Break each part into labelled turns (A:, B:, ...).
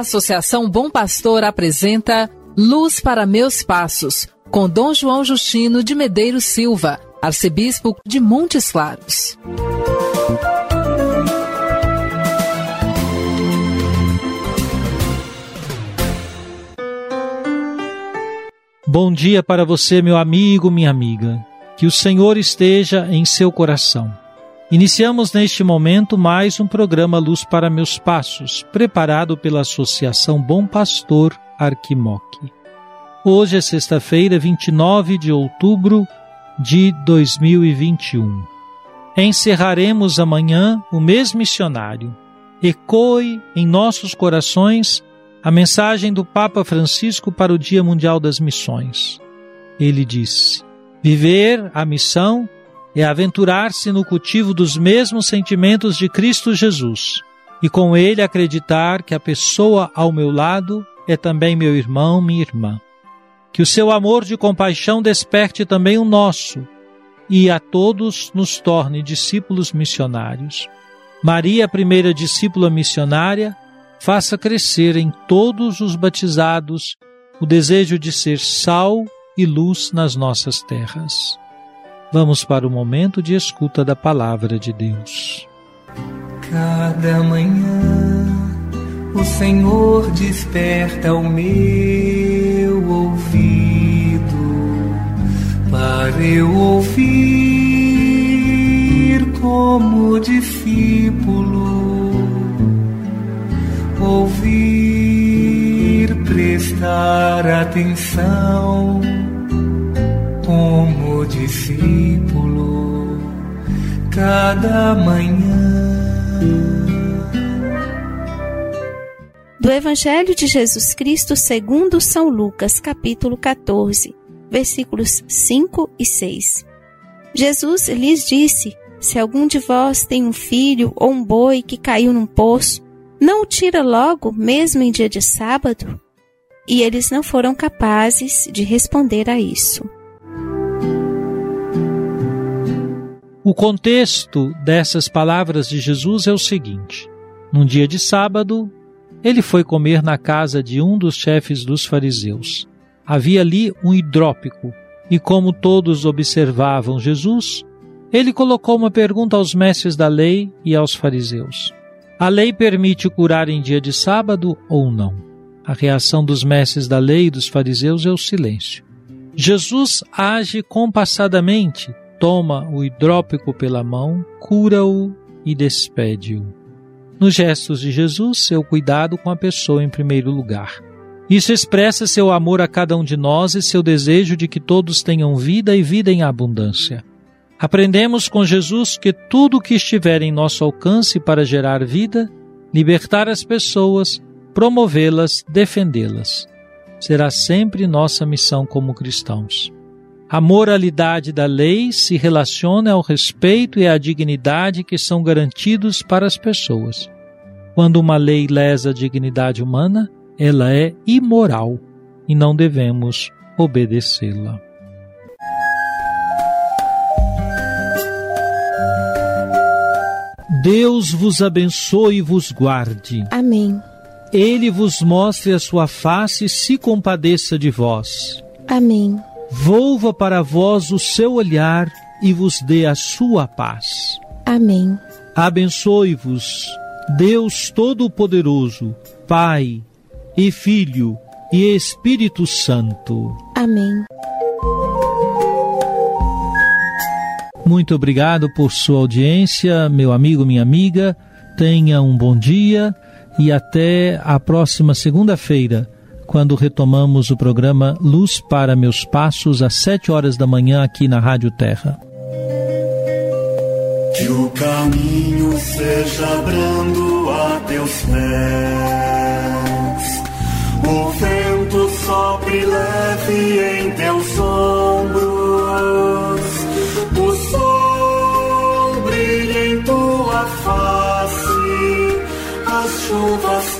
A: Associação Bom Pastor apresenta Luz para Meus Passos, com Dom João Justino de Medeiros Silva, arcebispo de Montes Claros.
B: Bom dia para você, meu amigo, minha amiga. Que o Senhor esteja em seu coração. Iniciamos neste momento mais um programa Luz para Meus Passos, preparado pela Associação Bom Pastor Arquimoque. Hoje é sexta-feira, 29 de outubro de 2021. Encerraremos amanhã o mês missionário. Ecoe em nossos corações a mensagem do Papa Francisco para o Dia Mundial das Missões. Ele disse: Viver a missão é aventurar-se no cultivo dos mesmos sentimentos de Cristo Jesus e com ele acreditar que a pessoa ao meu lado é também meu irmão, minha irmã. Que o seu amor de compaixão desperte também o nosso e a todos nos torne discípulos missionários. Maria, primeira discípula missionária, faça crescer em todos os batizados o desejo de ser sal e luz nas nossas terras. Vamos para o momento de escuta da palavra de Deus.
C: Cada manhã o Senhor desperta o meu ouvido para eu ouvir como discípulo, ouvir, prestar atenção discípulo cada manhã.
D: Do Evangelho de Jesus Cristo segundo São Lucas, capítulo 14, versículos 5 e 6. Jesus lhes disse: Se algum de vós tem um filho ou um boi que caiu num poço, não o tira logo, mesmo em dia de sábado? E eles não foram capazes de responder a isso.
B: O contexto dessas palavras de Jesus é o seguinte: num dia de sábado, ele foi comer na casa de um dos chefes dos fariseus. Havia ali um hidrópico, e como todos observavam Jesus, ele colocou uma pergunta aos mestres da lei e aos fariseus: A lei permite curar em dia de sábado ou não? A reação dos mestres da lei e dos fariseus é o silêncio. Jesus age compassadamente toma o hidrópico pela mão, cura-o e despede-o. Nos gestos de Jesus, seu cuidado com a pessoa em primeiro lugar. Isso expressa seu amor a cada um de nós e seu desejo de que todos tenham vida e vida em abundância. Aprendemos com Jesus que tudo o que estiver em nosso alcance para gerar vida, libertar as pessoas, promovê-las, defendê-las, será sempre nossa missão como cristãos. A moralidade da lei se relaciona ao respeito e à dignidade que são garantidos para as pessoas. Quando uma lei lesa a dignidade humana, ela é imoral e não devemos obedecê-la. Deus vos abençoe e vos guarde.
D: Amém.
B: Ele vos mostre a sua face e se compadeça de vós.
D: Amém
B: volva para vós o seu olhar e vos dê a sua paz.
D: Amém.
B: Abençoe-vos, Deus Todo-Poderoso, Pai e Filho e Espírito Santo.
D: Amém.
B: Muito obrigado por sua audiência, meu amigo, minha amiga. Tenha um bom dia e até a próxima segunda-feira quando retomamos o programa Luz para Meus Passos, às sete horas da manhã, aqui na Rádio Terra.
E: Que o caminho seja brando a teus pés, o vento só sempre leve em teus ombros. O sol brilha em tua face, as chuvas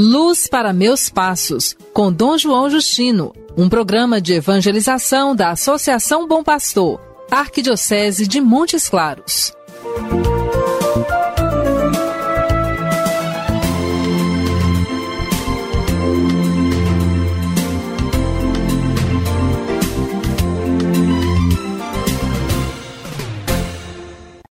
A: Luz para Meus Passos, com Dom João Justino, um programa de evangelização da Associação Bom Pastor, Arquidiocese de Montes Claros.